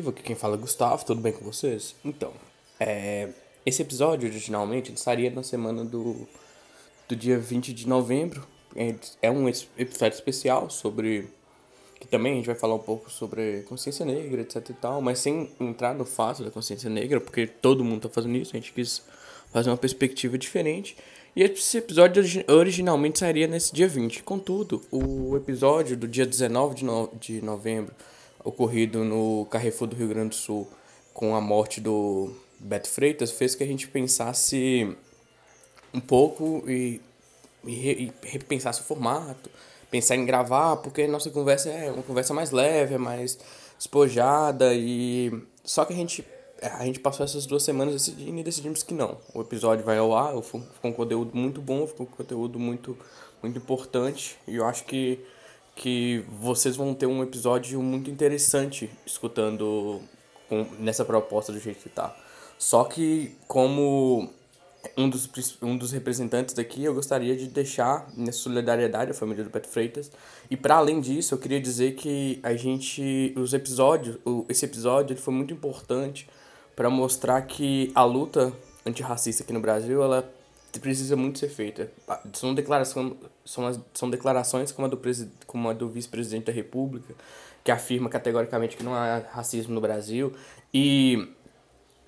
Aqui quem fala é Gustavo, tudo bem com vocês? Então, é, esse episódio originalmente estaria na semana do, do dia 20 de novembro. É, é um episódio especial sobre. que também a gente vai falar um pouco sobre consciência negra, etc e tal, mas sem entrar no fato da consciência negra, porque todo mundo tá fazendo isso, a gente quis fazer uma perspectiva diferente. E esse episódio originalmente sairia nesse dia 20. Contudo, o episódio do dia 19 de, no de novembro ocorrido no Carrefour do Rio Grande do Sul com a morte do Beto Freitas fez que a gente pensasse um pouco e, e, e repensasse o formato, pensar em gravar, porque nossa conversa é uma conversa mais leve, é mais despojada e só que a gente a gente passou essas duas semanas decidindo e decidimos que não. O episódio vai ao ar, ficou um conteúdo muito bom, ficou um conteúdo muito, muito importante. E eu acho que que vocês vão ter um episódio muito interessante escutando com, nessa proposta do jeito que tá. Só que, como um dos, um dos representantes daqui, eu gostaria de deixar minha solidariedade à família do Beto Freitas. E para além disso, eu queria dizer que a gente, os episódios, esse episódio foi muito importante para mostrar que a luta antirracista aqui no Brasil, ela precisa muito ser feita. São declarações, são, são declarações como a do, como a do vice-presidente da República, que afirma categoricamente que não há racismo no Brasil, e,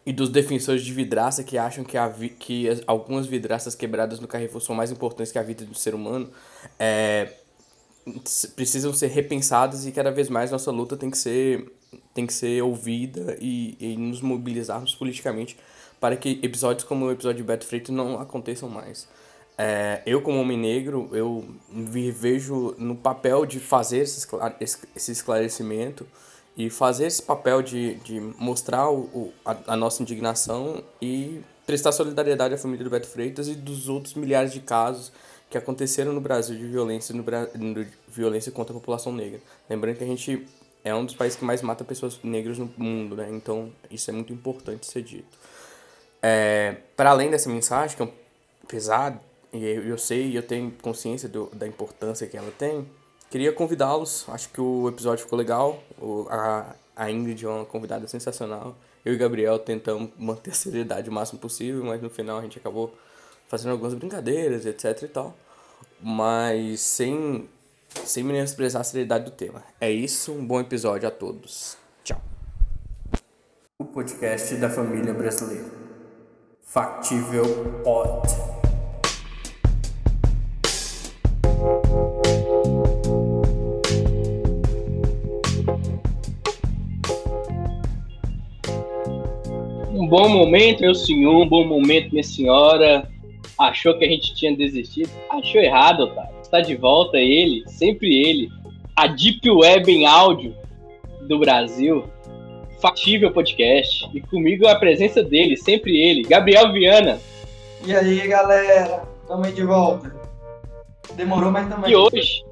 e dos defensores de vidraça que acham que, a, que as, algumas vidraças quebradas no Carrefour são mais importantes que a vida do ser humano, é, precisam ser repensadas e cada vez mais nossa luta tem que ser, tem que ser ouvida e, e nos mobilizarmos politicamente para que episódios como o episódio de Beto Freitas não aconteçam mais. É, eu, como homem negro, eu me vejo no papel de fazer esse, esclarecimento e fazer esse papel de, de mostrar o a, a, nossa indignação e prestar solidariedade à família do Beto Freitas e dos outros milhares de casos que aconteceram no Brasil de violência, no, de violência contra a população negra. Lembrando que a gente é um dos países que mais mata pessoas negras no mundo, né? Então isso é muito importante ser dito. É, para além dessa mensagem, que é pesada, e eu, eu sei, eu tenho consciência do, da importância que ela tem, queria convidá-los. Acho que o episódio ficou legal. O, a, a Ingrid é uma convidada sensacional. Eu e Gabriel tentamos manter a seriedade o máximo possível, mas no final a gente acabou fazendo algumas brincadeiras, etc e tal. Mas sem, sem menosprezar a seriedade do tema. É isso, um bom episódio a todos. Tchau. O podcast da família brasileira. Factível Pod. Um bom momento, meu senhor, um bom momento, minha senhora. Achou que a gente tinha desistido? Achou errado, tá? Está de volta ele, sempre ele, a Deep Web em áudio do Brasil, Factível Podcast. E comigo a presença dele, sempre ele, Gabriel Viana. E aí, galera? Tamo aí de volta. Demorou, mas também. E hoje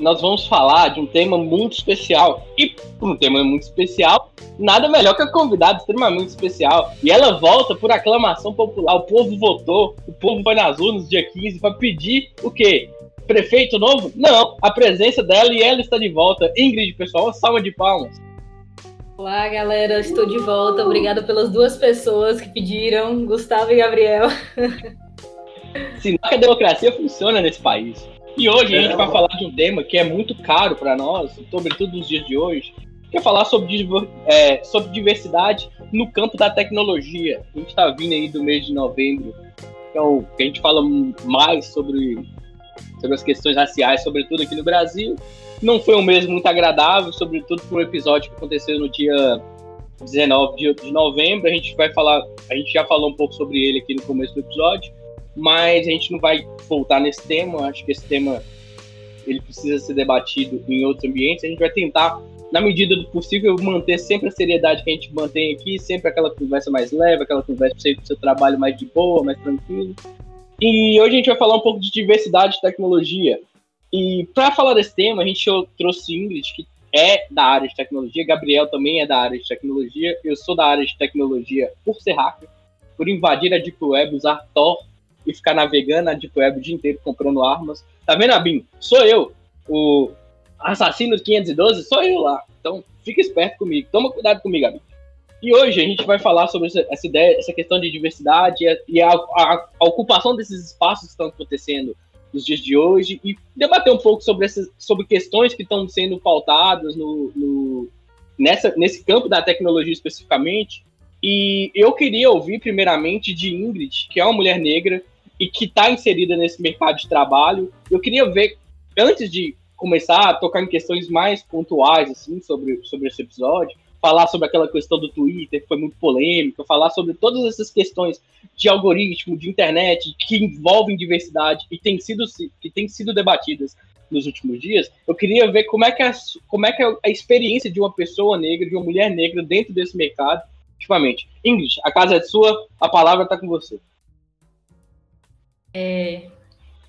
nós vamos falar de um tema muito especial. E por um tema muito especial, nada melhor que a convidada extremamente especial. E ela volta por aclamação popular. O povo votou, o povo vai nas urnas dia 15 para pedir o quê? Prefeito novo? Não, a presença dela e ela está de volta. Ingrid, pessoal, salva de palmas. Olá, galera, estou de volta. Obrigada pelas duas pessoas que pediram, Gustavo e Gabriel. Sinal que a democracia funciona nesse país. E hoje a gente vai falar de um tema que é muito caro para nós, sobretudo nos dias de hoje, que é falar sobre, é, sobre diversidade no campo da tecnologia. A gente está vindo aí do mês de novembro, então a gente fala mais sobre, sobre as questões raciais, sobretudo aqui no Brasil, não foi um mês muito agradável, sobretudo por um episódio que aconteceu no dia 19 de novembro. A gente vai falar, a gente já falou um pouco sobre ele aqui no começo do episódio, mas a gente não vai voltar nesse tema. Acho que esse tema ele precisa ser debatido em outros ambientes. A gente vai tentar, na medida do possível, manter sempre a seriedade que a gente mantém aqui, sempre aquela conversa mais leve, aquela conversa sempre o seu trabalho mais de boa, mais tranquilo. E hoje a gente vai falar um pouco de diversidade e tecnologia. E para falar desse tema, a gente trouxe Ingrid, que é da área de tecnologia, Gabriel também é da área de tecnologia, eu sou da área de tecnologia por ser hacker, por invadir a Deep Web, usar Tor e ficar navegando na Deep Web o dia inteiro comprando armas. Tá vendo, Abim? Sou eu, o assassino 512, sou eu lá. Então, fica esperto comigo, toma cuidado comigo, amigo. E hoje a gente vai falar sobre essa, essa ideia, essa questão de diversidade e a, a, a, ocupação desses espaços que estão acontecendo nos dias de hoje e debater um pouco sobre, essas, sobre questões que estão sendo pautadas no, no, nessa, nesse campo da tecnologia especificamente. E eu queria ouvir primeiramente de Ingrid, que é uma mulher negra e que está inserida nesse mercado de trabalho. Eu queria ver, antes de começar a tocar em questões mais pontuais assim sobre, sobre esse episódio, falar sobre aquela questão do Twitter, que foi muito polêmica, falar sobre todas essas questões de algoritmo, de internet, que envolvem diversidade e tem sido, que têm sido debatidas nos últimos dias, eu queria ver como é, que é, como é que é a experiência de uma pessoa negra, de uma mulher negra dentro desse mercado, ultimamente. Ingrid, a casa é sua, a palavra está com você. É,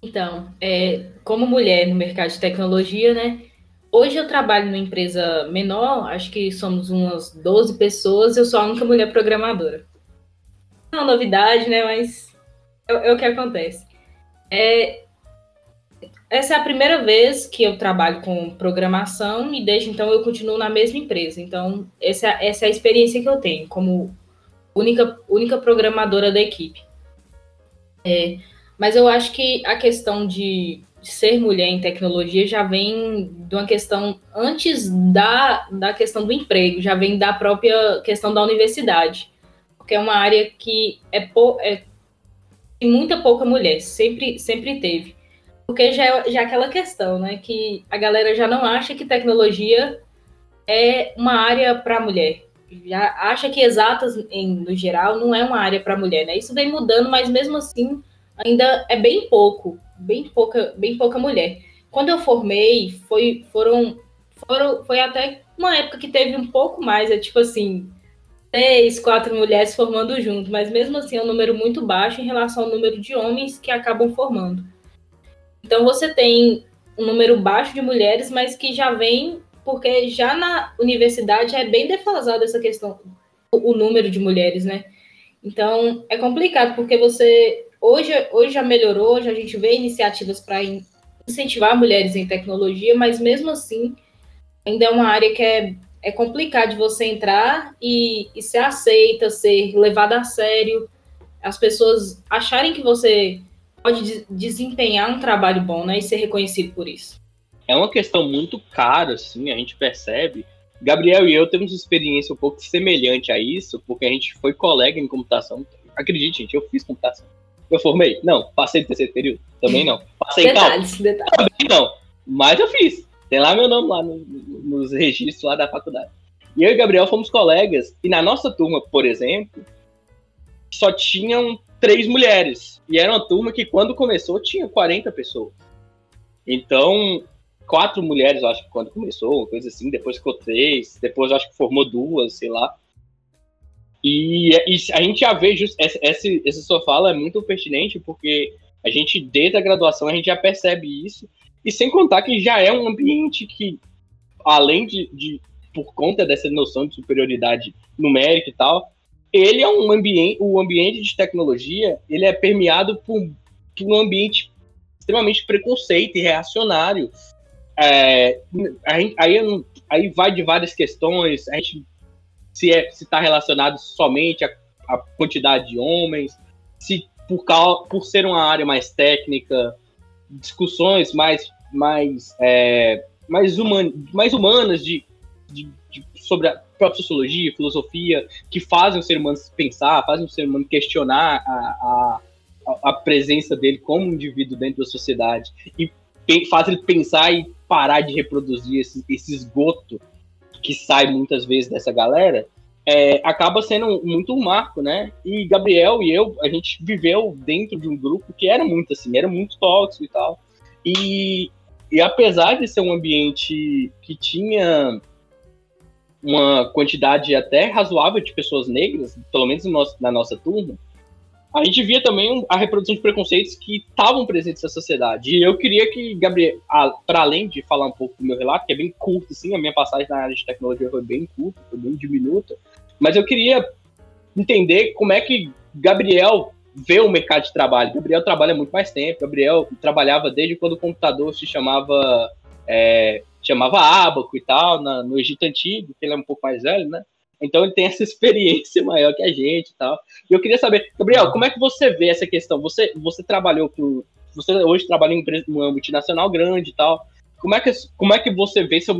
então, é, como mulher no mercado de tecnologia, né? Hoje eu trabalho numa empresa menor, acho que somos umas 12 pessoas, eu sou a única mulher programadora. Não é uma novidade, né? Mas é, é o que acontece. É, essa é a primeira vez que eu trabalho com programação e desde então eu continuo na mesma empresa. Então, essa, essa é a experiência que eu tenho como única, única programadora da equipe. É, mas eu acho que a questão de ser mulher em tecnologia já vem de uma questão antes da, da questão do emprego, já vem da própria questão da universidade, porque é uma área que é, pou, é tem muita pouca mulher, sempre, sempre teve. Porque já é, já é aquela questão, né, que a galera já não acha que tecnologia é uma área para mulher. Já acha que exatas, em, no geral, não é uma área para mulher, né? Isso vem mudando, mas mesmo assim ainda é bem pouco bem pouca, bem pouca mulher. Quando eu formei, foi, foram, foram, foi até uma época que teve um pouco mais, é tipo assim, três, quatro mulheres formando junto, mas mesmo assim é um número muito baixo em relação ao número de homens que acabam formando. Então você tem um número baixo de mulheres, mas que já vem porque já na universidade é bem defasada essa questão, o número de mulheres, né? Então é complicado porque você Hoje, hoje já melhorou, já a gente vê iniciativas para incentivar mulheres em tecnologia, mas mesmo assim ainda é uma área que é, é de você entrar e, e ser aceita, ser levada a sério, as pessoas acharem que você pode de desempenhar um trabalho bom, né, e ser reconhecido por isso. É uma questão muito cara, assim, a gente percebe. Gabriel e eu temos experiência um pouco semelhante a isso, porque a gente foi colega em computação. Acredite, gente, eu fiz computação. Eu formei? Não. Passei do terceiro período? Também não. Passei detalhes, tal? Detalhes. Também não. Mas eu fiz. Tem lá meu nome lá no, nos registros lá da faculdade. E eu e Gabriel fomos colegas. E na nossa turma, por exemplo, só tinham três mulheres. E era uma turma que, quando começou, tinha 40 pessoas. Então, quatro mulheres, eu acho que quando começou, uma coisa assim. Depois ficou três. Depois, eu acho que formou duas, sei lá. E, e a gente já vê, just, essa, essa sua fala é muito pertinente, porque a gente, desde a graduação, a gente já percebe isso. E sem contar que já é um ambiente que, além de, de por conta dessa noção de superioridade numérica e tal, ele é um ambiente, o ambiente de tecnologia, ele é permeado por, por um ambiente extremamente preconceito e reacionário. É, aí, aí, aí vai de várias questões, a gente se é, está relacionado somente à, quantidade de homens, se por, por ser uma área mais técnica, discussões mais, mais, é, mais, human, mais humanas de, de, de, sobre a própria sociologia, filosofia, que fazem o ser humano pensar, fazem o ser humano questionar a, a, a presença dele como indivíduo dentro da sociedade e faz ele pensar e parar de reproduzir esse, esse esgoto que sai muitas vezes dessa galera, é, acaba sendo muito um marco, né? E Gabriel e eu, a gente viveu dentro de um grupo que era muito assim, era muito tóxico e tal. E, e apesar de ser um ambiente que tinha uma quantidade até razoável de pessoas negras, pelo menos na nossa turma, a gente via também a reprodução de preconceitos que estavam presentes na sociedade. E eu queria que, Gabriel, para além de falar um pouco do meu relato, que é bem curto, sim, a minha passagem na área de tecnologia foi bem curta, foi bem diminuta, mas eu queria entender como é que Gabriel vê o mercado de trabalho. Gabriel trabalha muito mais tempo, Gabriel trabalhava desde quando o computador se chamava, é, chamava ábaco e tal, na, no Egito Antigo, que ele é um pouco mais velho, né? Então ele tem essa experiência maior que a gente e tal. E eu queria saber, Gabriel, como é que você vê essa questão? Você, você trabalhou com. Você hoje trabalha em uma multinacional grande e tal. Como é que, como é que você vê seu,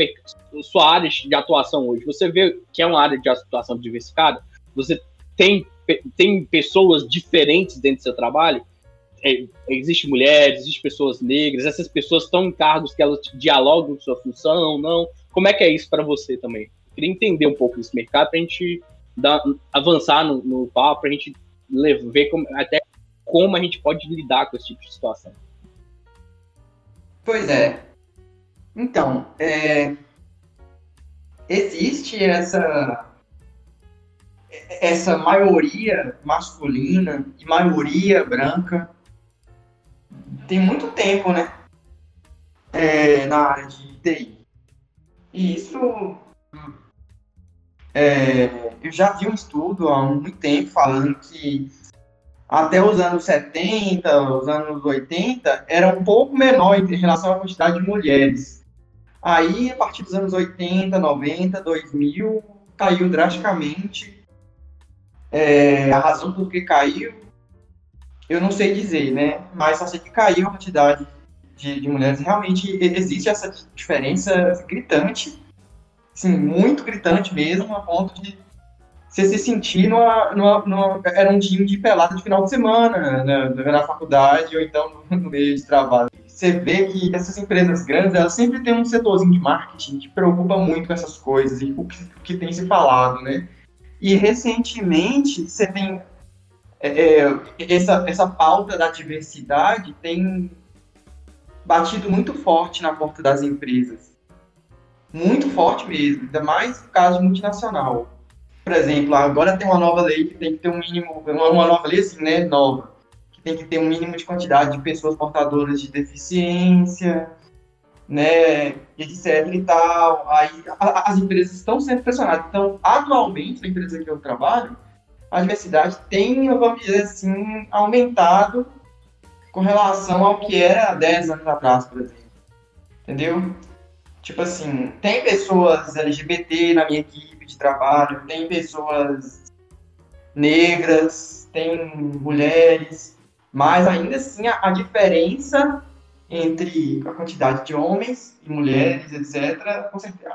sua área de atuação hoje? Você vê que é uma área de atuação diversificada? Você tem, tem pessoas diferentes dentro do seu trabalho? É, existe mulheres, existe pessoas negras, essas pessoas estão em cargos que elas dialogam com sua função, não? Como é que é isso para você também? Queria entender um pouco desse mercado para a gente dar, avançar no, no papo, para a gente ver como, até como a gente pode lidar com esse tipo de situação. Pois é. Então, é, existe essa essa maioria masculina e maioria branca tem muito tempo, né? É, na área de TI. E isso é, eu já vi um estudo há muito tempo falando que até os anos 70, os anos 80, era um pouco menor em relação à quantidade de mulheres Aí, a partir dos anos 80, 90, 2000, caiu drasticamente. É, a razão por que caiu, eu não sei dizer, né? Mas só sei que caiu a quantidade de, de mulheres. Realmente existe essa diferença gritante, sim, muito gritante mesmo, a ponto de você se sentir numa, numa, numa, era um time de pelada de final de semana né, na faculdade ou então no meio de trabalho você vê que essas empresas grandes, elas sempre têm um setorzinho de marketing que preocupa muito com essas coisas e o que, o que tem se falado, né? E recentemente você tem é, é, essa, essa pauta da diversidade tem batido muito forte na porta das empresas. Muito forte mesmo, ainda mais caso multinacional. Por exemplo, agora tem uma nova lei que tem que ter um mínimo, uma nova lei assim, né, nova, tem que ter um mínimo de quantidade de pessoas portadoras de deficiência, né, etc e tal. Aí as empresas estão sendo pressionadas. Então, atualmente, na empresa que eu trabalho, a diversidade tem, vamos dizer assim, aumentado com relação ao que era há 10 anos atrás, por exemplo. Entendeu? Tipo assim, tem pessoas LGBT na minha equipe de trabalho, tem pessoas negras, tem mulheres, mas ainda assim, a, a diferença entre a quantidade de homens e mulheres, etc.,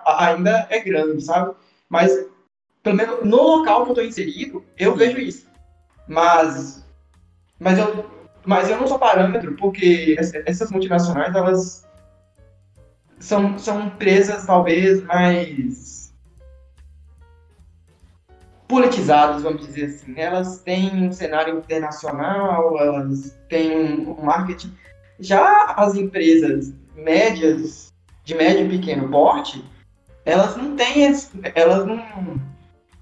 ainda é grande, sabe? Mas, pelo menos no local que eu estou inserido, eu vejo isso. Mas, mas, eu, mas eu não sou parâmetro, porque essas multinacionais, elas são, são empresas, talvez, mais politizadas, vamos dizer assim. Elas têm um cenário internacional, elas têm um marketing. Já as empresas médias, de médio e pequeno porte, elas não têm, elas não...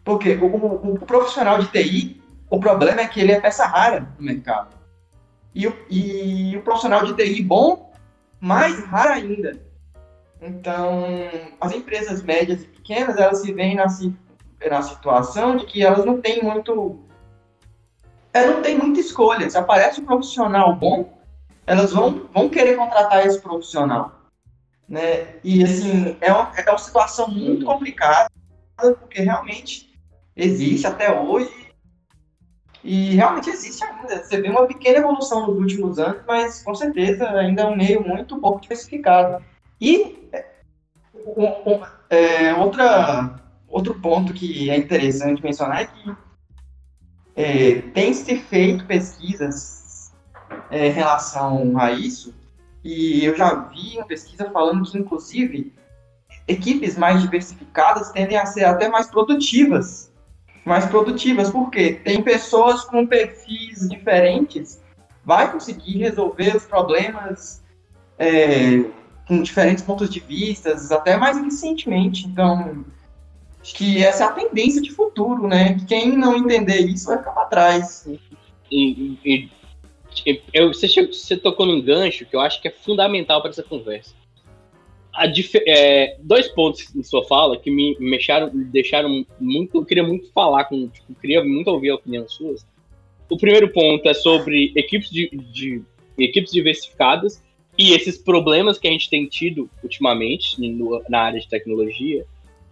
Porque o, o, o, profissional de TI, o problema é que ele é peça rara no mercado. E o, e o profissional de TI bom, mais raro ainda. Então, as empresas médias e pequenas, elas se veem na, na situação de que elas não têm muito. Elas é, não têm muita escolha. Se aparece um profissional bom, elas vão, vão querer contratar esse profissional. Né? E assim, é uma, é uma situação muito complicada, porque realmente existe até hoje. E realmente existe ainda. Você vê uma pequena evolução nos últimos anos, mas com certeza ainda é um meio muito pouco diversificado. E um, um, é, outra Outro ponto que é interessante mencionar é que é, tem se feito pesquisas é, em relação a isso, e eu já vi uma pesquisa falando que, inclusive, equipes mais diversificadas tendem a ser até mais produtivas. Mais produtivas, porque tem pessoas com perfis diferentes, vai conseguir resolver os problemas é, com diferentes pontos de vista, até mais eficientemente. Então, Acho que essa é a tendência de futuro, né? Quem não entender isso vai ficar para trás. E, e, e eu, você, você tocou num gancho que eu acho que é fundamental para essa conversa. É, dois pontos em sua fala que me, me deixaram, me deixaram muito. Eu queria muito falar com. Tipo, queria muito ouvir a opinião suas. O primeiro ponto é sobre equipes, de, de equipes diversificadas e esses problemas que a gente tem tido ultimamente no, na área de tecnologia,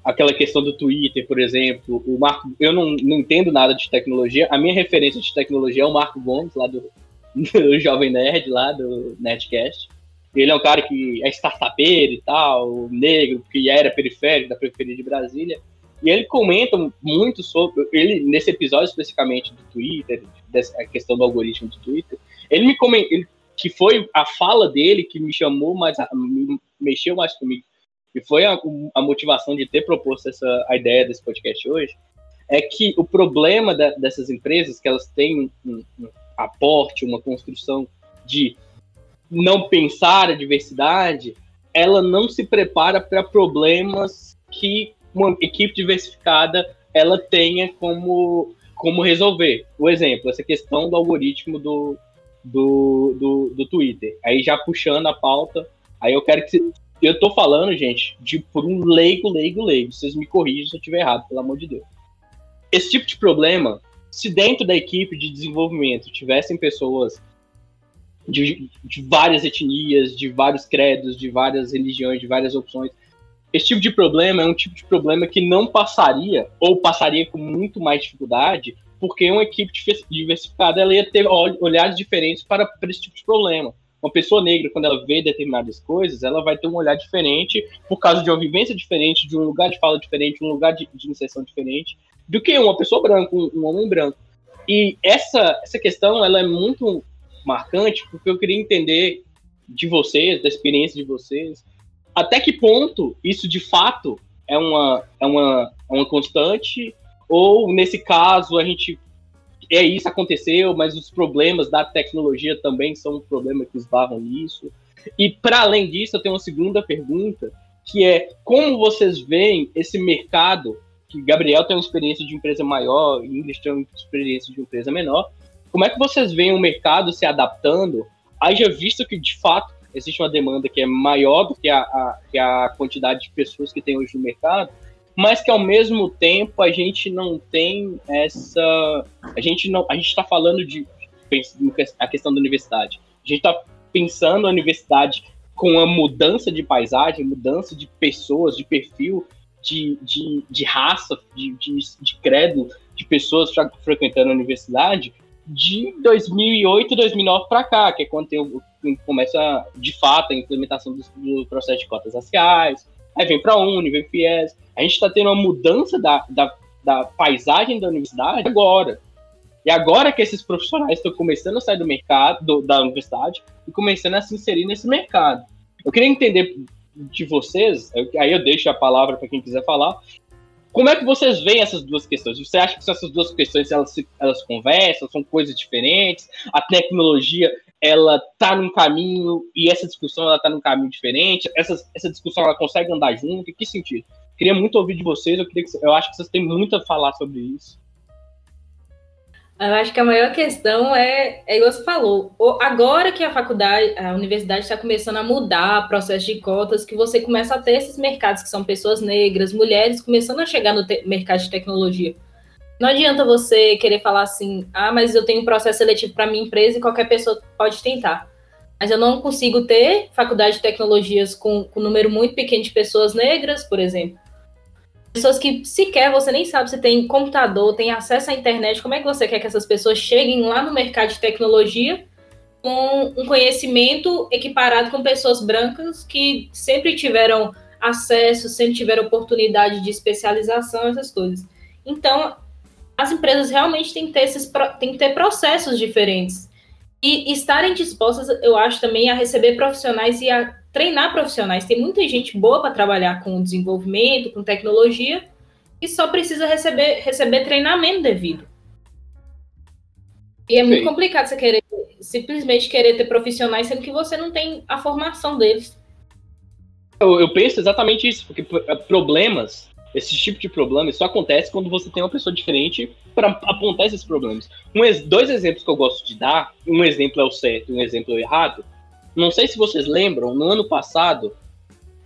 aquela questão do Twitter, por exemplo, o Marco, eu não, não entendo nada de tecnologia, a minha referência de tecnologia é o Marco Gomes, lá do, do Jovem Nerd, lá do Nerdcast. Ele é um cara que é startupeiro e tal, negro, que era periférico, da periferia de Brasília. E ele comenta muito sobre, ele nesse episódio especificamente do Twitter, dessa questão do algoritmo do Twitter, ele me comentou, que foi a fala dele que me chamou mais, me mexeu mais comigo, e foi a, a motivação de ter proposto essa a ideia desse podcast hoje, é que o problema da, dessas empresas, que elas têm um, um aporte, uma construção de não pensar a diversidade, ela não se prepara para problemas que uma equipe diversificada ela tenha como, como resolver. O exemplo, essa questão do algoritmo do, do, do, do Twitter. Aí já puxando a pauta, aí eu quero que eu tô falando, gente, de por um leigo, leigo, leigo. Vocês me corrijam se eu estiver errado, pelo amor de Deus. Esse tipo de problema, se dentro da equipe de desenvolvimento tivessem pessoas de, de várias etnias, de vários credos, de várias religiões, de várias opções, esse tipo de problema é um tipo de problema que não passaria, ou passaria com muito mais dificuldade, porque uma equipe diversificada ela ia ter olhares diferentes para, para esse tipo de problema uma pessoa negra, quando ela vê determinadas coisas, ela vai ter um olhar diferente por causa de uma vivência diferente, de um lugar de fala diferente, um lugar de, de inserção diferente, do que uma pessoa branca, um, um, homem branco. E essa, essa questão, ela é muito marcante, porque eu queria entender de vocês, da experiência de vocês, até que ponto isso de fato é uma, é uma, é uma constante, ou nesse caso a gente é isso aconteceu, mas os problemas da tecnologia também são um problema que esbarram nisso. E para além disso, eu tenho uma segunda pergunta, que é como vocês veem esse mercado, que Gabriel tem uma experiência de empresa maior, Ingrid tem uma experiência de empresa menor, como é que vocês veem o mercado se adaptando, haja visto que de fato existe uma demanda que é maior do que a, a, que a quantidade de pessoas que tem hoje no mercado, mas que ao mesmo tempo a gente não tem essa. A gente não. A gente está falando de a questão da universidade. A gente está pensando a universidade com a mudança de paisagem, mudança de pessoas, de perfil, de, de, de raça, de, de, de credo de pessoas frequentando a universidade de 2008, 2009 para cá, que é quando tem, começa de fato a implementação do, do processo de cotas raciais, aí vem para a Uni, vem FIES, a gente está tendo uma mudança da, da, da paisagem da universidade agora. E agora que esses profissionais estão começando a sair do mercado, do, da universidade, e começando a se inserir nesse mercado. Eu queria entender de vocês, aí eu deixo a palavra para quem quiser falar, como é que vocês veem essas duas questões? Você acha que essas duas questões elas, elas conversam, são coisas diferentes? A tecnologia ela tá num caminho e essa discussão ela tá num caminho diferente? Essa, essa discussão ela consegue andar junto? Em que sentido? Queria muito ouvir de vocês, eu, queria que, eu acho que vocês têm muito a falar sobre isso. Eu acho que a maior questão é, é igual você falou, agora que a faculdade, a universidade está começando a mudar o processo de cotas, que você começa a ter esses mercados que são pessoas negras, mulheres, começando a chegar no mercado de tecnologia. Não adianta você querer falar assim, ah, mas eu tenho um processo seletivo para minha empresa e qualquer pessoa pode tentar. Mas eu não consigo ter faculdade de tecnologias com, com um número muito pequeno de pessoas negras, por exemplo pessoas que sequer você nem sabe se tem computador, tem acesso à internet, como é que você quer que essas pessoas cheguem lá no mercado de tecnologia com um conhecimento equiparado com pessoas brancas que sempre tiveram acesso, sempre tiveram oportunidade de especialização, essas coisas. Então, as empresas realmente têm que ter, esses, têm que ter processos diferentes. E estarem dispostas, eu acho, também a receber profissionais e a treinar profissionais. Tem muita gente boa para trabalhar com desenvolvimento, com tecnologia, e só precisa receber, receber treinamento devido. E é muito Sim. complicado você querer simplesmente querer ter profissionais sendo que você não tem a formação deles. Eu, eu penso exatamente isso, porque eh, problemas, esse tipo de problema, só acontece quando você tem uma pessoa diferente para apontar esses problemas. Um, dois exemplos que eu gosto de dar, um exemplo é o certo, um exemplo é o errado, não sei se vocês lembram, no ano passado,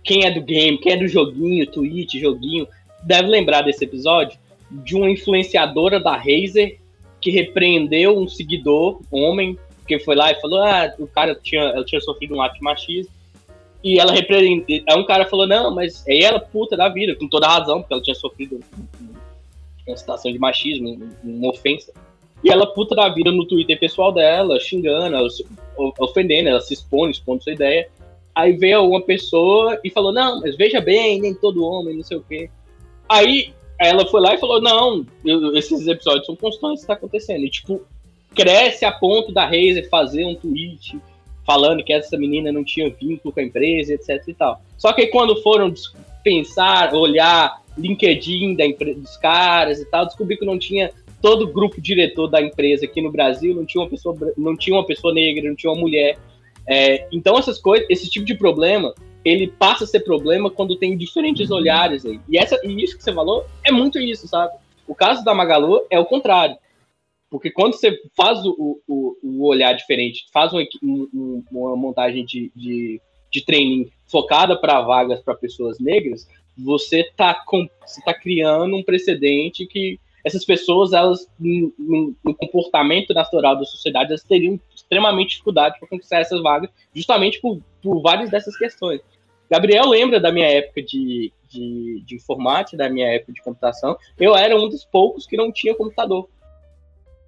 quem é do game, quem é do joguinho, Twitch, joguinho, deve lembrar desse episódio de uma influenciadora da Razer que repreendeu um seguidor, homem, porque foi lá e falou, ah, o cara tinha, ela tinha sofrido um ato de machismo. E ela repreendeu. Aí um cara falou, não, mas aí ela puta da vida, com toda razão, porque ela tinha sofrido uma situação de machismo, uma ofensa. E ela puta da vida no Twitter pessoal dela, xingando, ela, ofendendo, ela se expõe, expondo sua ideia. Aí veio uma pessoa e falou, não, mas veja bem, nem todo homem, não sei o quê. Aí ela foi lá e falou, não, esses episódios são constantes, está acontecendo. E, tipo, cresce a ponto da Razer fazer um tweet falando que essa menina não tinha vínculo com a empresa, etc e tal. Só que quando foram pensar, olhar LinkedIn da dos caras e tal, descobri que não tinha todo o grupo diretor da empresa aqui no Brasil, não tinha uma pessoa, não tinha uma pessoa negra, não tinha uma mulher. É, então essas coisas, esse tipo de problema, ele passa a ser problema quando tem diferentes olhares aí. E, essa, e isso que você falou é muito isso, sabe? O caso da Magalu é o contrário. Porque quando você faz o, o, o olhar diferente, faz uma, uma montagem de, de, de training focada para vagas para pessoas negras, você está tá criando um precedente que essas pessoas, elas, no, no, comportamento natural da sociedade, elas teriam extremamente dificuldade para conquistar essas vagas, justamente por, por várias dessas questões. Gabriel lembra da minha época de, de, de informática, da minha época de computação. Eu era um dos poucos que não tinha computador.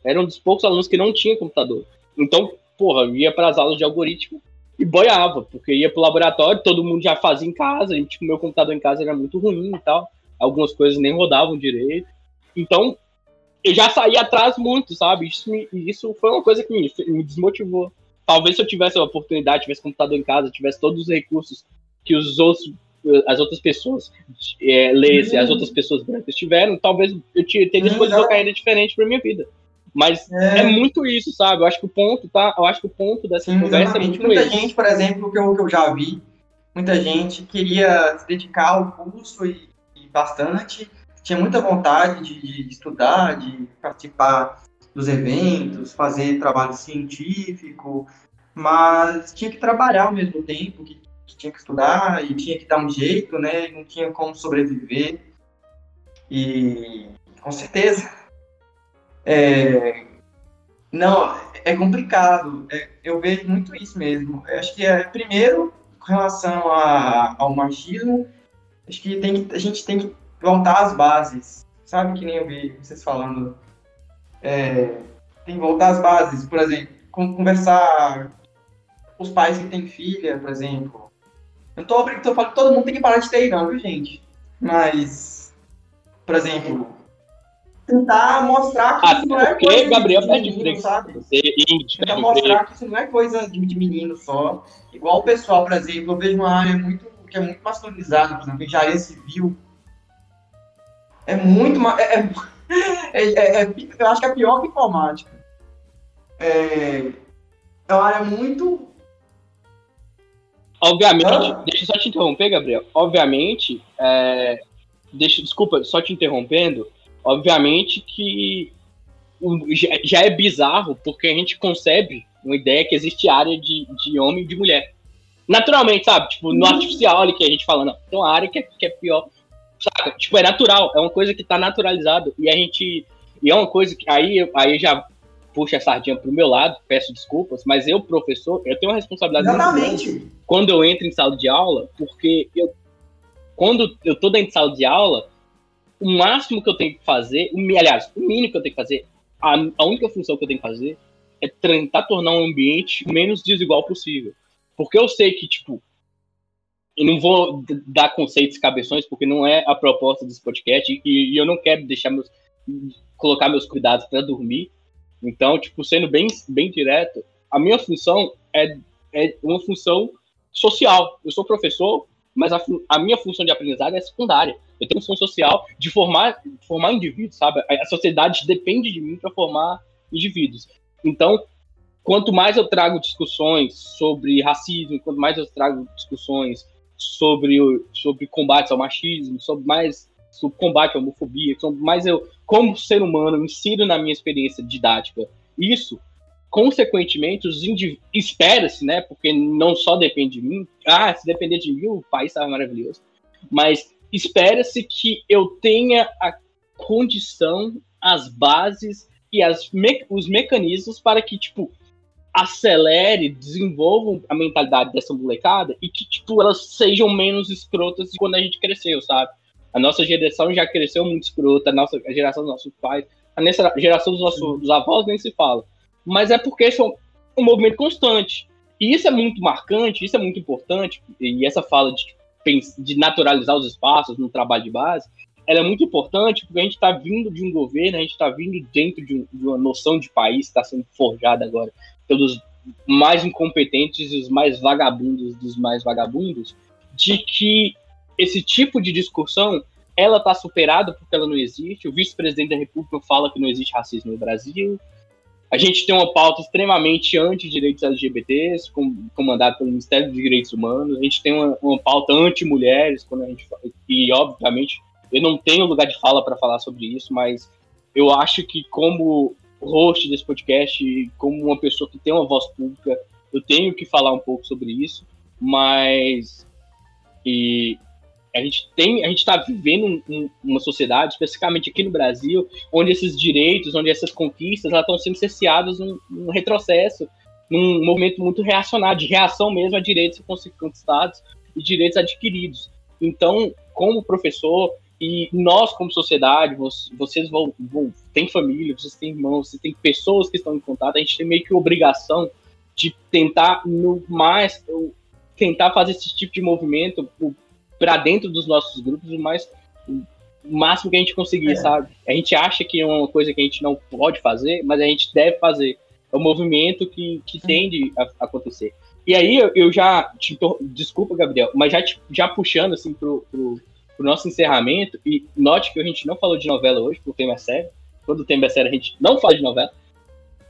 Era um dos poucos alunos que não tinha computador. Então, porra, eu ia para as aulas de algoritmo e boiava, porque ia pro laboratório, todo mundo já fazia em casa, e tipo, meu computador em casa era muito ruim e tal. Algumas coisas nem rodavam direito. Então, eu já saí atrás muito, sabe? Isso, me, isso foi uma coisa que me, me desmotivou. Talvez se eu tivesse a oportunidade, tivesse computador em casa, tivesse todos os recursos que os outros, as outras pessoas é, lessem, as outras pessoas brancas tiveram, talvez eu teria escolhido uma carreira diferente para minha vida. Mas é. é. muito isso, sabe? Eu acho que o ponto, tá? Eu acho que o ponto dessa Sim, conversa exatamente. é muito Muita gente, por exemplo, que eu, que eu já vi, muita gente queria se dedicar ao curso e, e bastante, tinha muita vontade de, de, estudar, de participar dos eventos, fazer trabalho científico, mas tinha que trabalhar ao mesmo tempo, que, que tinha que estudar e tinha que dar um jeito, né? Não tinha como sobreviver. E com certeza é, não, é complicado. É, eu vejo muito isso mesmo. Eu acho que é primeiro com relação a, ao machismo, acho que, tem que a gente tem que voltar às bases. Sabe que nem eu vi vocês falando. É, tem que voltar às bases, por exemplo, conversar com os pais que têm filha, por exemplo. Eu tô, tô falando que todo mundo tem que parar de ter, não, viu, gente? Mas, por exemplo, tentar mostrar que Até isso não é coisa Gabriel de menino, sabe? Tentar mostrar que isso não é coisa de, de, menino só. Igual o pessoal, por exemplo, eu vejo uma área muito, que é muito masculinizada, por exemplo, engenharia civil. É muito... É, é, é, é, eu acho que é pior que informática. É, é uma área muito... Obviamente, ah? deixa eu só te interromper, Gabriel. Obviamente, é, deixa, desculpa, só te interrompendo, Obviamente que já é bizarro, porque a gente concebe uma ideia que existe área de, de homem e de mulher. Naturalmente, sabe? Tipo, no uhum. artificial ali que a gente fala, não, tem uma área que é, que é pior. Saca? Tipo, é natural, é uma coisa que tá naturalizado. E a gente. E é uma coisa que. Aí, aí já puxa a sardinha pro meu lado, peço desculpas, mas eu, professor, eu tenho uma responsabilidade Exatamente. quando eu entro em sala de aula, porque eu. Quando eu tô dentro de sala de aula, o máximo que eu tenho que fazer, aliás, o mínimo que eu tenho que fazer, a, a única função que eu tenho que fazer é tentar tornar um ambiente menos desigual possível. Porque eu sei que, tipo, eu não vou dar conceitos cabeções, porque não é a proposta desse podcast, e, e eu não quero deixar meus, colocar meus cuidados para dormir. Então, tipo, sendo bem, bem direto, a minha função é, é uma função social. Eu sou professor, mas a, a minha função de aprendizagem é secundária. Eu tenho função social de formar, formar indivíduos, sabe? A sociedade depende de mim para formar indivíduos. Então, quanto mais eu trago discussões sobre racismo, quanto mais eu trago discussões sobre, sobre combates ao machismo, sobre mais sobre combate à homofobia, sobre mais eu, como ser humano, insiro na minha experiência didática isso, consequentemente, os espera-se, né? Porque não só depende de mim. Ah, se depender de mim, o país estava maravilhoso. Mas espera-se que eu tenha a condição, as bases e as me os mecanismos para que, tipo, acelere, desenvolvam a mentalidade dessa molecada e que, tipo, elas sejam menos escrotas de quando a gente cresceu, sabe? A nossa geração já cresceu muito escrota, a nossa a geração dos nossos pais, a geração dos nossos dos avós nem se fala. Mas é porque isso é um movimento constante. E isso é muito marcante, isso é muito importante, e essa fala de, de naturalizar os espaços no trabalho de base, ela é muito importante porque a gente está vindo de um governo, a gente está vindo dentro de, um, de, uma noção de país que está sendo forjada agora pelos mais incompetentes e os mais vagabundos dos mais vagabundos, de que esse tipo de discussão ela está superada porque ela não existe. O vice-presidente da República fala que não existe racismo no Brasil. A gente tem uma pauta extremamente anti-direitos LGBTs, comandada pelo Ministério dos Direitos Humanos. A gente tem uma, uma pauta anti-mulheres, quando a gente e obviamente eu não tenho lugar de fala para falar sobre isso, mas eu acho que como host desse podcast, como uma pessoa que tem uma voz pública, eu tenho que falar um pouco sobre isso, mas e a gente tem, a gente está vivendo um, uma sociedade, especificamente aqui no Brasil, onde esses direitos, onde essas conquistas, estão sendo cerceadas num, num retrocesso, num movimento muito reacionário, de reação mesmo a direitos conquistados e direitos adquiridos. Então, como professor e nós como sociedade, vocês vão, vão têm família, vocês têm irmãos, vocês têm pessoas que estão em contato, a gente tem meio que obrigação de tentar no mais tentar fazer esse tipo de movimento para dentro dos nossos grupos o mais o máximo que a gente conseguir, é. sabe? A gente acha que é uma coisa que a gente não pode fazer, mas a gente deve fazer. É um movimento que, que tende a, a acontecer. E aí eu, eu já te, desculpa, Gabriel, mas já te, já puxando assim pro, pro, pro, nosso encerramento e note que a gente não falou de novela hoje, porque o tema é sério. Quando o tema é sério, a gente não fala de novela.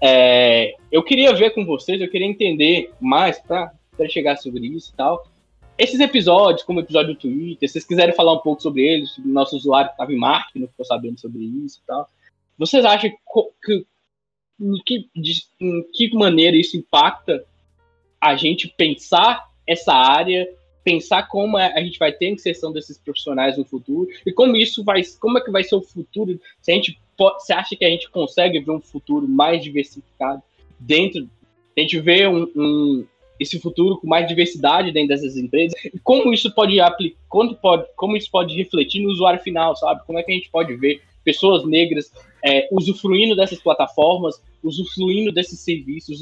É, eu queria ver com vocês, eu queria entender mais para chegar sobre isso e tal esses episódios, como o episódio do Twitter, se vocês quiserem falar um pouco sobre eles, o nosso usuário que estava em não ficou sabendo sobre isso e tal, vocês acham que, que, de, em que maneira isso impacta a gente pensar essa área, pensar como a gente vai ter a inserção desses profissionais no futuro e como isso vai, como é que vai ser o futuro? Se a gente se acha que a gente consegue ver um futuro mais diversificado dentro, a gente vê um, um esse futuro com mais diversidade dentro dessas empresas e como isso pode aplicar, pode, como isso pode refletir no usuário final, sabe? Como é que a gente pode ver pessoas negras é, usufruindo dessas plataformas, usufruindo desses serviços,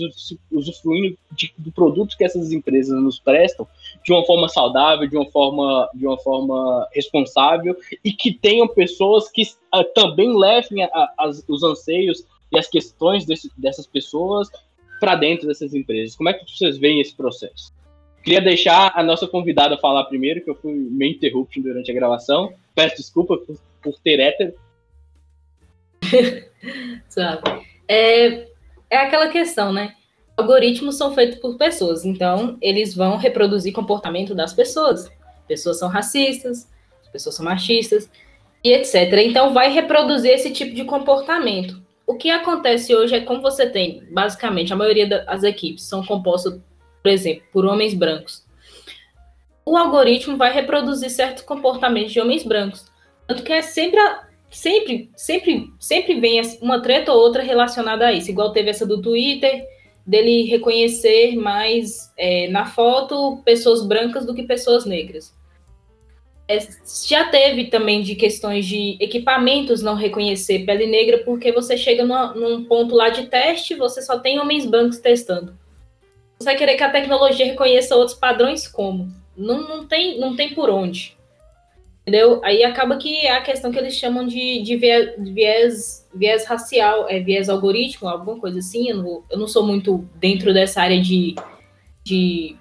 usufruindo de, do produto que essas empresas nos prestam de uma forma saudável, de uma forma, de uma forma responsável e que tenham pessoas que uh, também levem a, a, as, os anseios e as questões desse, dessas pessoas para dentro dessas empresas. Como é que vocês veem esse processo? Queria deixar a nossa convidada falar primeiro, que eu fui meio interruption durante a gravação. Peço desculpa por, por ter hétero. É, é aquela questão, né? Algoritmos são feitos por pessoas, então eles vão reproduzir comportamento das pessoas. Pessoas são racistas, pessoas são machistas e etc. Então vai reproduzir esse tipo de comportamento o que acontece hoje é como você tem, basicamente, a maioria das equipes são compostas, por exemplo, por homens brancos. O algoritmo vai reproduzir certos comportamentos de homens brancos. Tanto que é sempre, sempre, sempre, sempre vem uma treta ou outra relacionada a isso. Igual teve essa do Twitter, dele reconhecer mais é, na foto pessoas brancas do que pessoas negras. É, já teve também de questões de equipamentos não reconhecer pele negra, porque você chega num ponto lá de teste, você só tem homens brancos testando. Você vai querer que a tecnologia reconheça outros padrões como? Não, não, tem, não tem por onde. Entendeu? Aí acaba que é a questão que eles chamam de, de viés, viés racial, é viés algoritmo, alguma coisa assim. Eu não, eu não sou muito dentro dessa área de, de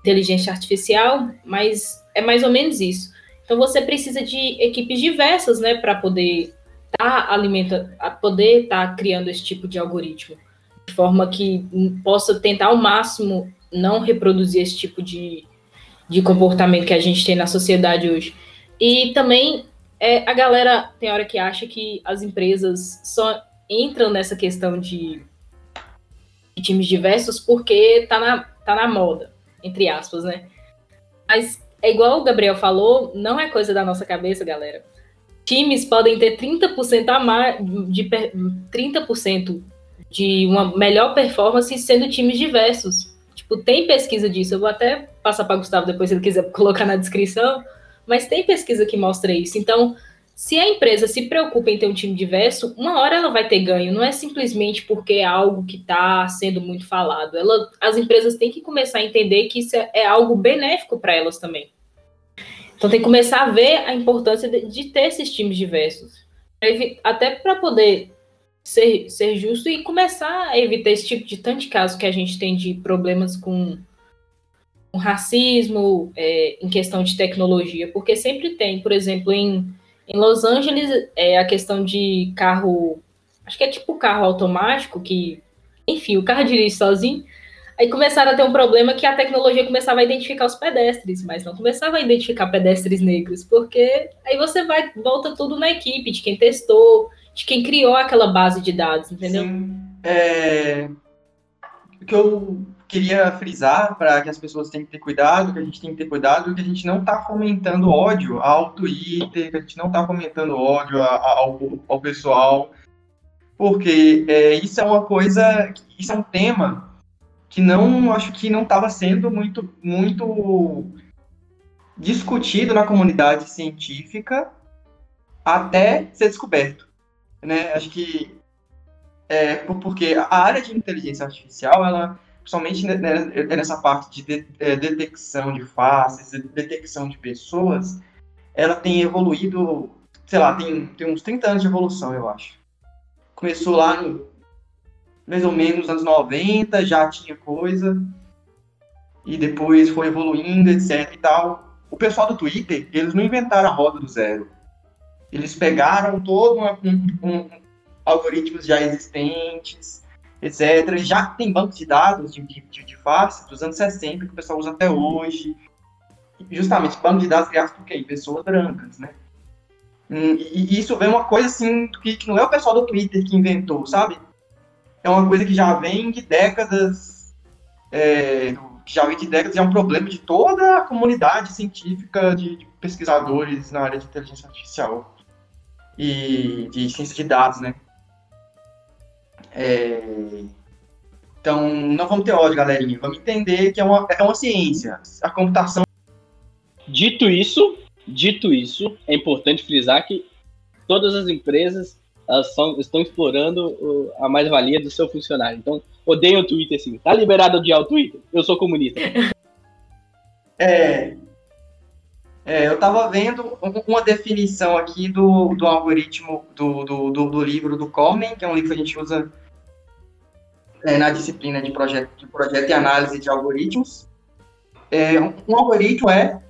inteligência artificial, mas é mais ou menos isso. Então você precisa de equipes diversas, né, para poder estar tá alimenta, poder estar tá criando esse tipo de algoritmo, de forma que possa tentar ao máximo não reproduzir esse tipo de, de comportamento que a gente tem na sociedade hoje. E também é, a galera tem hora que acha que as empresas só entram nessa questão de, de times diversos porque tá na, tá na moda, entre aspas, né? Mas é igual o Gabriel falou, não é coisa da nossa cabeça, galera. Times podem ter 30% a mais de 30% de uma melhor performance sendo times diversos. Tipo, tem pesquisa disso. Eu vou até passar para Gustavo depois se ele quiser colocar na descrição, mas tem pesquisa que mostra isso. Então, se a empresa se preocupa em ter um time diverso, uma hora ela vai ter ganho. Não é simplesmente porque é algo que está sendo muito falado. Ela, as empresas têm que começar a entender que isso é, é algo benéfico para elas também. Então tem que começar a ver a importância de, de ter esses times diversos. Até para poder ser, ser justo e começar a evitar esse tipo de tanto caso que a gente tem de problemas com, com racismo é, em questão de tecnologia, porque sempre tem, por exemplo, em, em Los Angeles, é, a questão de carro, acho que é tipo carro automático, que, enfim, o carro dirige sozinho, Aí começaram a ter um problema que a tecnologia começava a identificar os pedestres, mas não começava a identificar pedestres negros, porque aí você vai, volta tudo na equipe, de quem testou, de quem criou aquela base de dados, entendeu? Sim. É... O que eu queria frisar para que as pessoas tenham que ter cuidado, que a gente tem que ter cuidado, que a gente não está fomentando ódio ao Twitter, que a gente não está fomentando ódio ao, ao pessoal, porque é, isso é uma coisa, isso é um tema que não acho que não estava sendo muito muito discutido na comunidade científica até ser descoberto, né? Acho que é porque a área de inteligência artificial, ela principalmente nessa parte de, é, detecção de faces, de detecção de pessoas, ela tem evoluído, sei lá, tem, tem uns 30 anos de evolução, eu acho. Começou lá no, mais ou menos nos anos 90, já tinha coisa. E depois foi evoluindo, etc e tal. O pessoal do Twitter, eles não inventaram a roda do zero. Eles pegaram todo uma, um, um, algoritmos já existentes, etc. Já tem bancos de dados de, de, de face dos anos 60 que o pessoal usa até hoje. Justamente, banco de dados criados por quem? Pessoas brancas, né? Hum, e, e isso vem uma coisa assim que, que não é o pessoal do Twitter que inventou, sabe? é uma coisa que já vem de décadas, é, que já vem de décadas, é um problema de toda a comunidade científica de, de pesquisadores na área de inteligência artificial e de ciência de dados, né? É, então, não vamos ter ódio, galerinha. Vamos entender que é uma, é uma ciência. A computação. Dito isso, dito isso, é importante frisar que todas as empresas são, estão explorando a mais-valia do seu funcionário. Então, odeio o Twitter, assim. Tá liberado odiar o Twitter? Eu sou comunista. É, é, eu estava vendo uma definição aqui do, do algoritmo do, do, do, do, livro do Cormen, que é um livro que a gente usa é, na disciplina de projeto, de projeto e análise de algoritmos. É, um, algoritmo é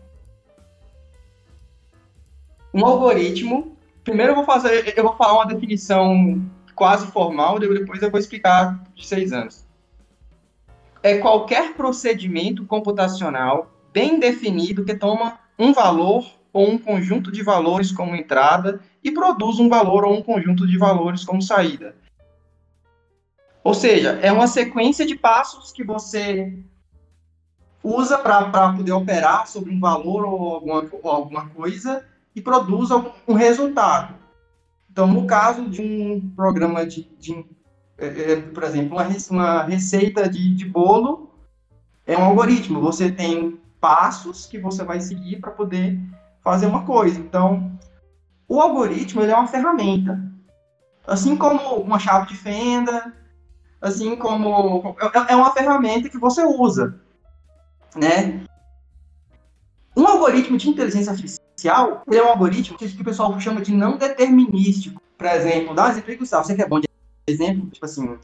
um algoritmo Primeiro eu vou fazer, eu vou falar uma definição quase formal, depois eu vou explicar de seis anos. É qualquer procedimento computacional bem definido que toma um valor ou um conjunto de valores como entrada e produz um valor ou um conjunto de valores como saída. Ou seja, é uma sequência de passos que você usa para poder operar sobre um valor ou alguma, ou alguma coisa e produza um resultado. Então, no caso de um programa de, de é, é, por exemplo, uma, uma receita de, de bolo, é um algoritmo. Você tem passos que você vai seguir para poder fazer uma coisa. Então, o algoritmo é uma ferramenta. Assim como uma chave de fenda, assim como é, é uma ferramenta que você usa, né? Um algoritmo de inteligência artificial é um algoritmo que, o pessoal chama de não determinístico. Por exemplo, dá um exemplo aí, Gustavo, você que é bom de exemplo, tipo assim...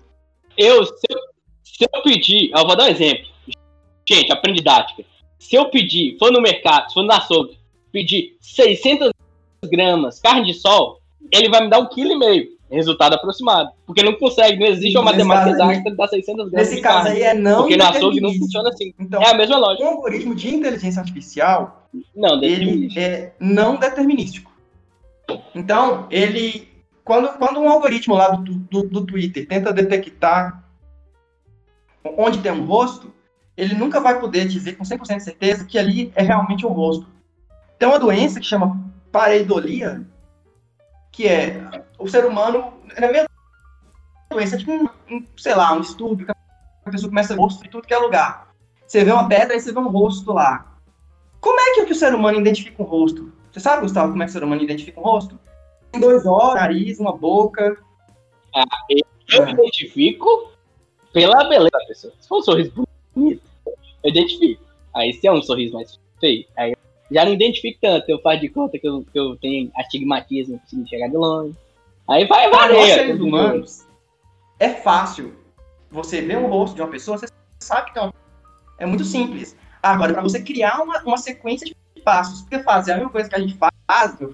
Eu, se eu, se eu pedir, eu vou dar um exemplo. Gente, aprende didática. Se eu pedir, for no mercado, for no açougue, pedir 600 gramas carne de sol, ele vai me dar um quilo e meio resultado aproximado. Porque não consegue, não existe uma matemática exata que dá 600 gramas. Nesse caso aí é não Porque no açougue não funciona assim. Então, é a mesma lógica. O algoritmo de inteligência artificial, não, ele é não determinístico. Então, ele... Quando, quando um algoritmo lá do, do, do Twitter tenta detectar onde tem um rosto, ele nunca vai poder dizer com 100% de certeza que ali é realmente um rosto. Tem uma doença que chama pareidolia, que é o ser humano, na minha sequência, é tipo um, um, sei lá, um estudo que a pessoa começa a ver rosto em tudo que é lugar. Você vê uma pedra e você vê um rosto lá. Como é que, que o ser humano identifica um rosto? Você sabe, Gustavo, como é que o ser humano identifica um rosto? Tem dois olhos, nariz, uma boca. Ah, eu me identifico pela beleza da pessoa. Se for um sorriso bonito, eu identifico. Aí se é um sorriso mais feio, aí já não identifico tanto. Eu faço de conta que eu, que eu tenho astigmatismo, consigo enxergar de longe. Aí vai Para nós valer. seres humanos, é fácil. Você vê o rosto de uma pessoa, você sabe que é, uma... é muito simples. Agora, para você criar uma, uma sequência de passos, porque fazer a mesma coisa que a gente faz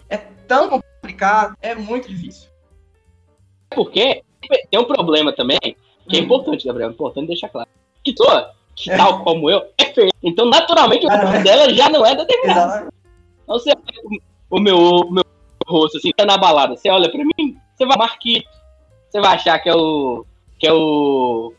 é tão complicado, é muito difícil. Porque tem um problema também, que é Hum. importante, Gabriel, é importante deixar claro. Que pessoa, que tal como eu, é feia. Então, naturalmente, o rosto dela já não é determinado. Exatamente. Então, você olha o meu, o meu rosto, assim, tá na balada, você olha pra mim, você vai Marquito. Você vai achar que é o. que é o.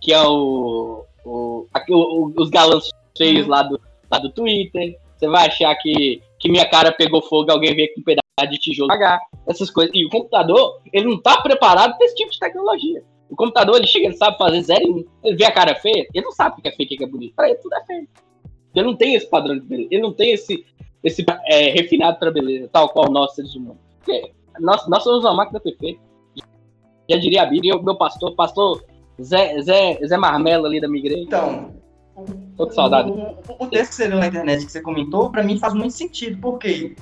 que é o. o, aqui, o- os galãs feios lá do, lá do Twitter. Você vai achar que, que minha cara pegou fogo e alguém veio com um pedaço de tijolo pagar. Essas coisas. E o computador, ele não tá preparado pra esse tipo de tecnologia. O computador, ele chega, ele sabe fazer zero e um. Ele vê a cara feia, ele não sabe o que é feio e o que é bonito. Pra ele, tudo é feio. Ele não tem esse padrão de beleza. Ele não tem esse, esse é, refinado pra beleza, tal qual nós seres humanos. Porque nós, nós somos uma máquina perfeita. Já diria a Bíblia, e o meu pastor, pastor Zé, Zé, Zé Marmelo ali da minha igreja. Então, Tô com saudade. O, o- o texto que você leu na internet que você comentou, para mim faz muito sentido, porque.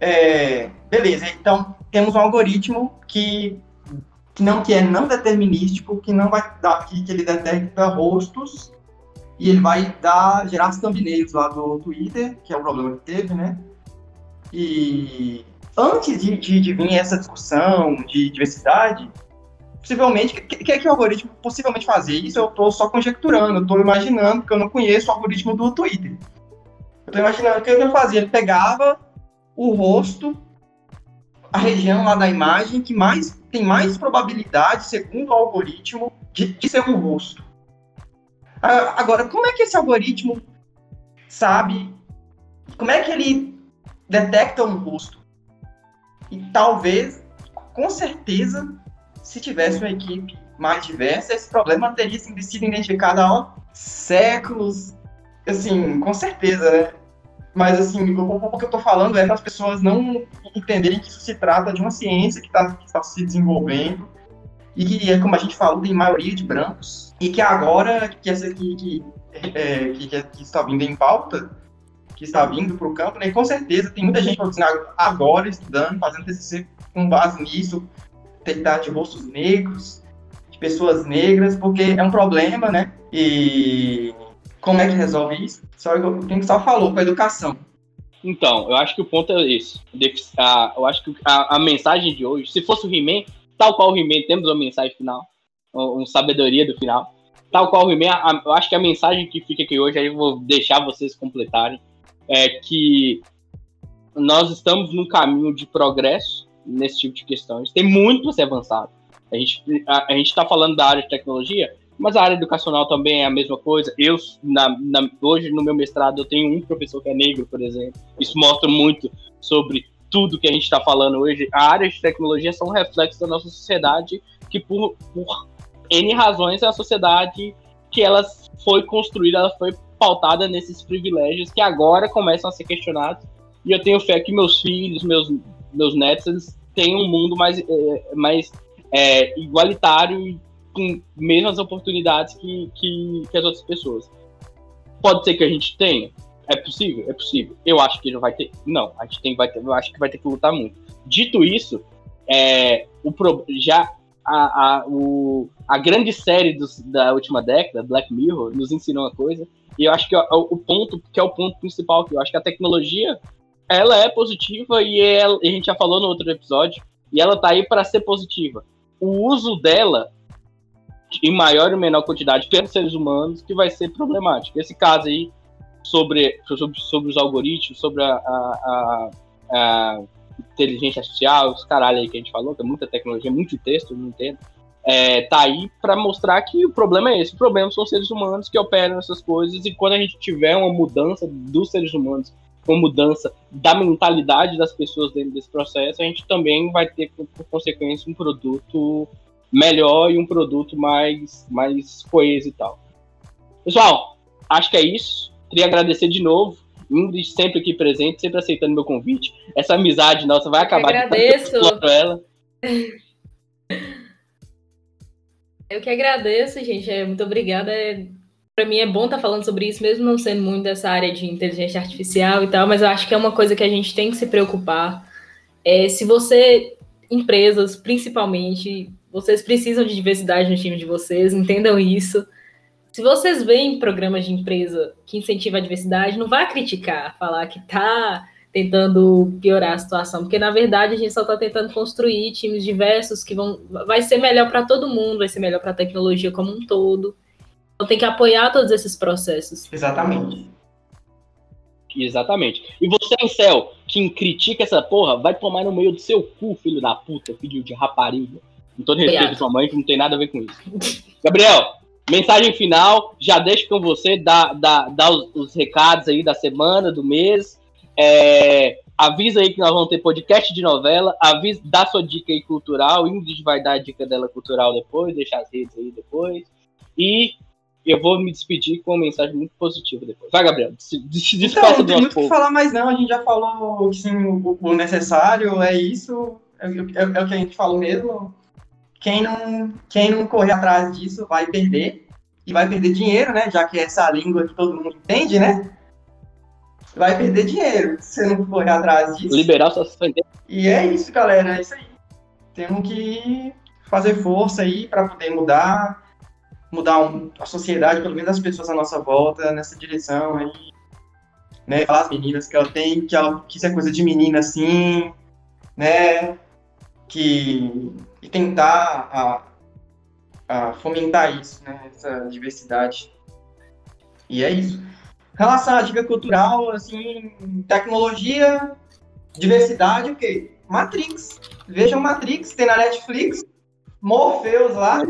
É, beleza, então temos um algoritmo que, que não que é não determinístico, que não vai dar, que, que ele detecta rostos e ele vai dar gerar as thumbnails lá do Twitter, que é o problema que teve, né? E antes de, de, de vir essa discussão de diversidade, possivelmente, o que, que é que o algoritmo possivelmente fazer? Isso eu estou só conjecturando, eu estou imaginando, porque eu não conheço o algoritmo do Twitter. Eu estou imaginando o que ele fazia. Ele pegava o rosto, a região lá da imagem que mais tem mais probabilidade, segundo o algoritmo, de, de ser um rosto. Ah, Agora, como é que esse algoritmo sabe? Como é que ele detecta um rosto? E talvez, com certeza, se tivesse uma equipe mais diversa, esse problema teria sido identificado há séculos. Assim, com certeza, né? Mas, assim, o, que eu tô falando é para as pessoas não entenderem que isso se trata de uma ciência que está tá se desenvolvendo e que, como a gente falou, tem maioria de brancos e que agora que essa que, que, é, que, que- está vindo em pauta, que está vindo para o campo, né? E com certeza tem muita gente produzindo agora, estudando, fazendo TCC com base nisso, tentar de rostos negros, de pessoas negras, porque é um problema, né? E como é que resolve isso? Só o que só falou com a educação. Então, eu acho que o ponto é esse. A- eu acho que a, a mensagem de hoje, se fosse o He-Man, tal qual o He-Man, temos uma mensagem final, um, um sabedoria do final. Tal qual o He-Man, a- eu acho que a mensagem que fica aqui hoje, aí eu vou deixar vocês completarem, é que nós estamos num caminho de progresso nesse tipo de questões. Tem muito para ser avançado. A gente a, a gente está falando da área de tecnologia, mas a área educacional também é a mesma coisa. Eu, na, na- hoje, no meu mestrado, eu tenho um professor que é negro, por exemplo. Isso mostra muito sobre tudo que a gente está falando hoje. A área de tecnologia são um reflexo da nossa sociedade, que por, por N razões é a sociedade que ela foi construída, ela foi pautada nesses privilégios que agora começam a ser questionados. E eu tenho fé que meus filhos, meus, meus netos, eles têm um mundo mais, é, mais é, igualitário e com mesmas oportunidades que, que, que as outras pessoas. Pode ser que a gente tenha? É possível? É possível. Eu acho que não vai ter. Não, a gente tem, vai ter, eu acho que vai ter que lutar muito. Dito isso, é, o, pro- já a, a, o, a grande série dos, da última década, Black Mirror, nos ensinou uma coisa. E eu acho que o, o ponto, que é o ponto principal, que eu acho que a tecnologia ela é positiva e, ela, e a gente já falou no outro episódio, e ela tá aí para ser positiva. O uso dela em maior ou menor quantidade pelos seres humanos que vai ser problemático. Esse caso aí sobre, sobre, sobre os algoritmos, sobre a, a, a, a inteligência artificial, os caralho aí que a gente falou, que é muita tecnologia, muito texto, não entendo. É, tá aí para mostrar que o problema é esse. O problema são os seres humanos que operam essas coisas e quando a gente tiver uma mudança dos seres humanos, uma mudança da mentalidade das pessoas dentro desse processo, a gente também vai ter, por consequência, um produto melhor e um produto mais, mais coeso e tal. Pessoal, acho que é isso. Queria agradecer de novo. Ingrid sempre aqui presente, sempre aceitando meu convite. Essa amizade nossa vai acabar. Eu agradeço. ela. Eu que agradeço, gente. É, muito obrigada. É, para mim é bom estar tá falando sobre isso, mesmo não sendo muito dessa área de inteligência artificial e tal, mas eu acho que é uma coisa que a gente tem que se preocupar. É, se você, empresas principalmente, vocês precisam de diversidade no time de vocês, entendam isso. Se vocês veem programas de empresa que incentivam a diversidade, não vá criticar, falar que tá tentando piorar a situação, porque na verdade a gente só está tentando construir times diversos que vão vai ser melhor para todo mundo, vai ser melhor para a tecnologia como um todo. Então tem que apoiar todos esses processos. Exatamente. Exatamente. E você, Céu, que critica essa porra, vai tomar no meio do seu cu, filho da puta, filho de rapariga. Com todo respeito à sua mãe, que não tem nada a ver com isso. Gabriel, mensagem final, já deixo com você, dá, dá, dá os, os recados aí da semana, do mês, é, avisa aí que nós vamos ter podcast de novela. Avisa, dá sua dica aí cultural. Ingrid vai dar a dica dela cultural depois, deixar as redes aí depois. E eu vou me despedir com uma mensagem muito positiva depois. Vai, Gabriel, se, se despeça então, não tem muito o que falar mais não. A gente já falou sim, o, o necessário, é isso. É, é, é, o que a gente falou mesmo. Quem não, quem não correr atrás disso vai perder. E vai perder dinheiro, né? Já que é essa língua que todo mundo entende, né? vai perder dinheiro se você não correr atrás disso. Liberar suas E é isso, galera, é isso aí. Temos que fazer força aí para poder mudar, mudar um, a sociedade, pelo menos as pessoas à nossa volta, nessa direção aí. Né, falar as meninas que ela tem, que, ela, que isso é coisa de menina assim, né? Que, e tentar a, a fomentar isso, né? Essa diversidade. E é isso relação à dica cultural, assim, tecnologia, diversidade, o quê? Matrix. Vejam Matrix, tem na Netflix. Morpheus lá,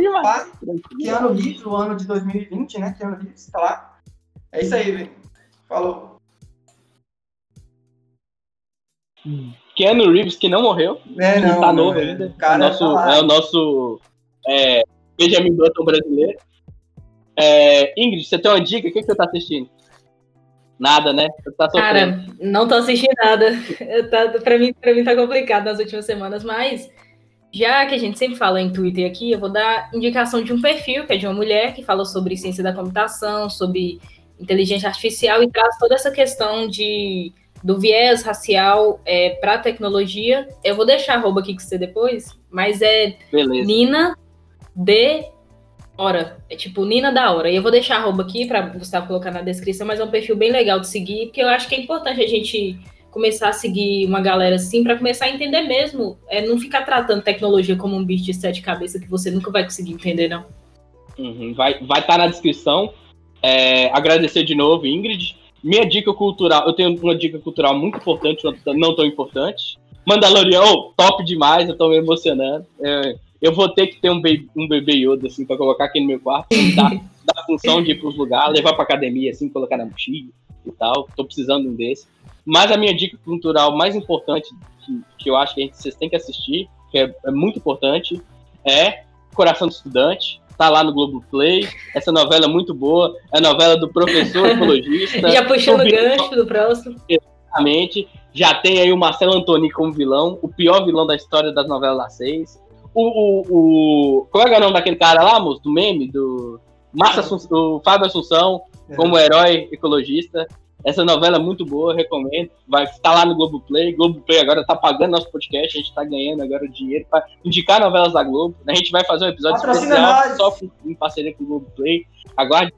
Keanu Reeves, o ano de 2020, né? Keanu Reeves, tá lá. É isso aí, velho. Falou. Keanu Reeves, que não morreu. É, não. Tá novo é. ainda. Cara, é, o nosso, tá é o nosso é, Benjamin Button brasileiro. É, Ingrid, você tem uma dica? O que, que você tá assistindo? Nada, né? Tá Cara, não tô assistindo nada. Tá, pra, mim, pra mim tá complicado nas últimas semanas, mas já que a gente sempre fala em Twitter aqui, eu vou dar indicação de um perfil, que é de uma mulher que fala sobre ciência da computação, sobre inteligência artificial e traz toda essa questão de do viés racial é, para tecnologia. Eu vou deixar a arroba aqui com você depois, mas é Beleza. Nina D Hora. É tipo Nina da Hora. E eu vou deixar a arroba aqui para Gustavo colocar na descrição, mas é um perfil bem legal de seguir, porque eu acho que é importante a gente começar a seguir uma galera assim, para começar a entender mesmo. É, não ficar tratando tecnologia como um bicho de sete cabeças que você nunca vai conseguir entender, não. Uhum. Vai estar vai tá na descrição. É, agradecer de novo, Ingrid. Minha dica cultural, eu tenho uma dica cultural muito importante, não tão importante. Mandalorian, oh, top demais, eu tô me emocionando. É, eu vou ter que ter um, baby, um bebê Yoda, assim, pra colocar aqui no meu quarto, dar, dar função de ir pros lugares, levar pra academia, assim, colocar na mochila e tal. Tô precisando de um desse. Mas a minha dica cultural mais importante, que, que eu acho que gente, vocês têm que assistir, que é, é, muito importante, é Coração do Estudante. Tá lá no Globo Play. Essa novela é muito boa. É a novela do professor ecologista. Já puxando o gancho do próximo. Exatamente. Já tem aí o Marcelo Antoni como vilão, o pior vilão da história das novelas das seis. O, o, o, Qual é o nome daquele cara lá, moço? Do meme? Do. Massa o Fábio Assunção, é. como herói ecologista. Essa novela é muito boa, recomendo. Vai estar lá no Globoplay. Globoplay agora tá pagando nosso podcast, a gente tá ganhando agora dinheiro para indicar novelas da Globo. A gente vai fazer um episódio Patrocina especial nós. só em parceria com o Globoplay. Aguarde.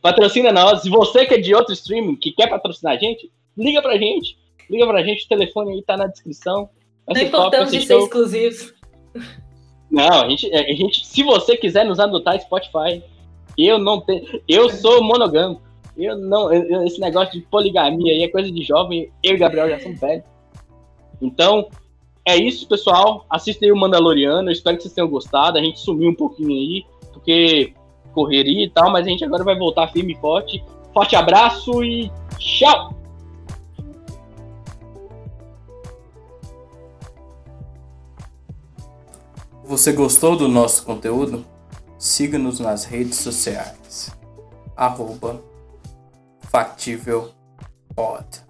Patrocina nós. Se você que é de outro streaming, que quer patrocinar a gente, liga pra gente. Liga pra gente, o telefone aí tá na descrição. Não importamos de ser exclusivos. Não, a gente, a gente, se você quiser nos adotar Spotify, eu não tenho, eu sou monogâmico. Eu não, eu, esse negócio de poligamia aí é coisa de jovem. Eu e Gabriel já somos velhos. Então, é isso, pessoal. Assistem o Mandaloriano. Espero que vocês tenham gostado. A gente sumiu um pouquinho aí, porque correria e tal, mas a gente agora vai voltar firme e forte. Forte abraço e tchau! Você gostou do nosso conteúdo? Siga-nos nas redes sociais. Arroba Factível Pod.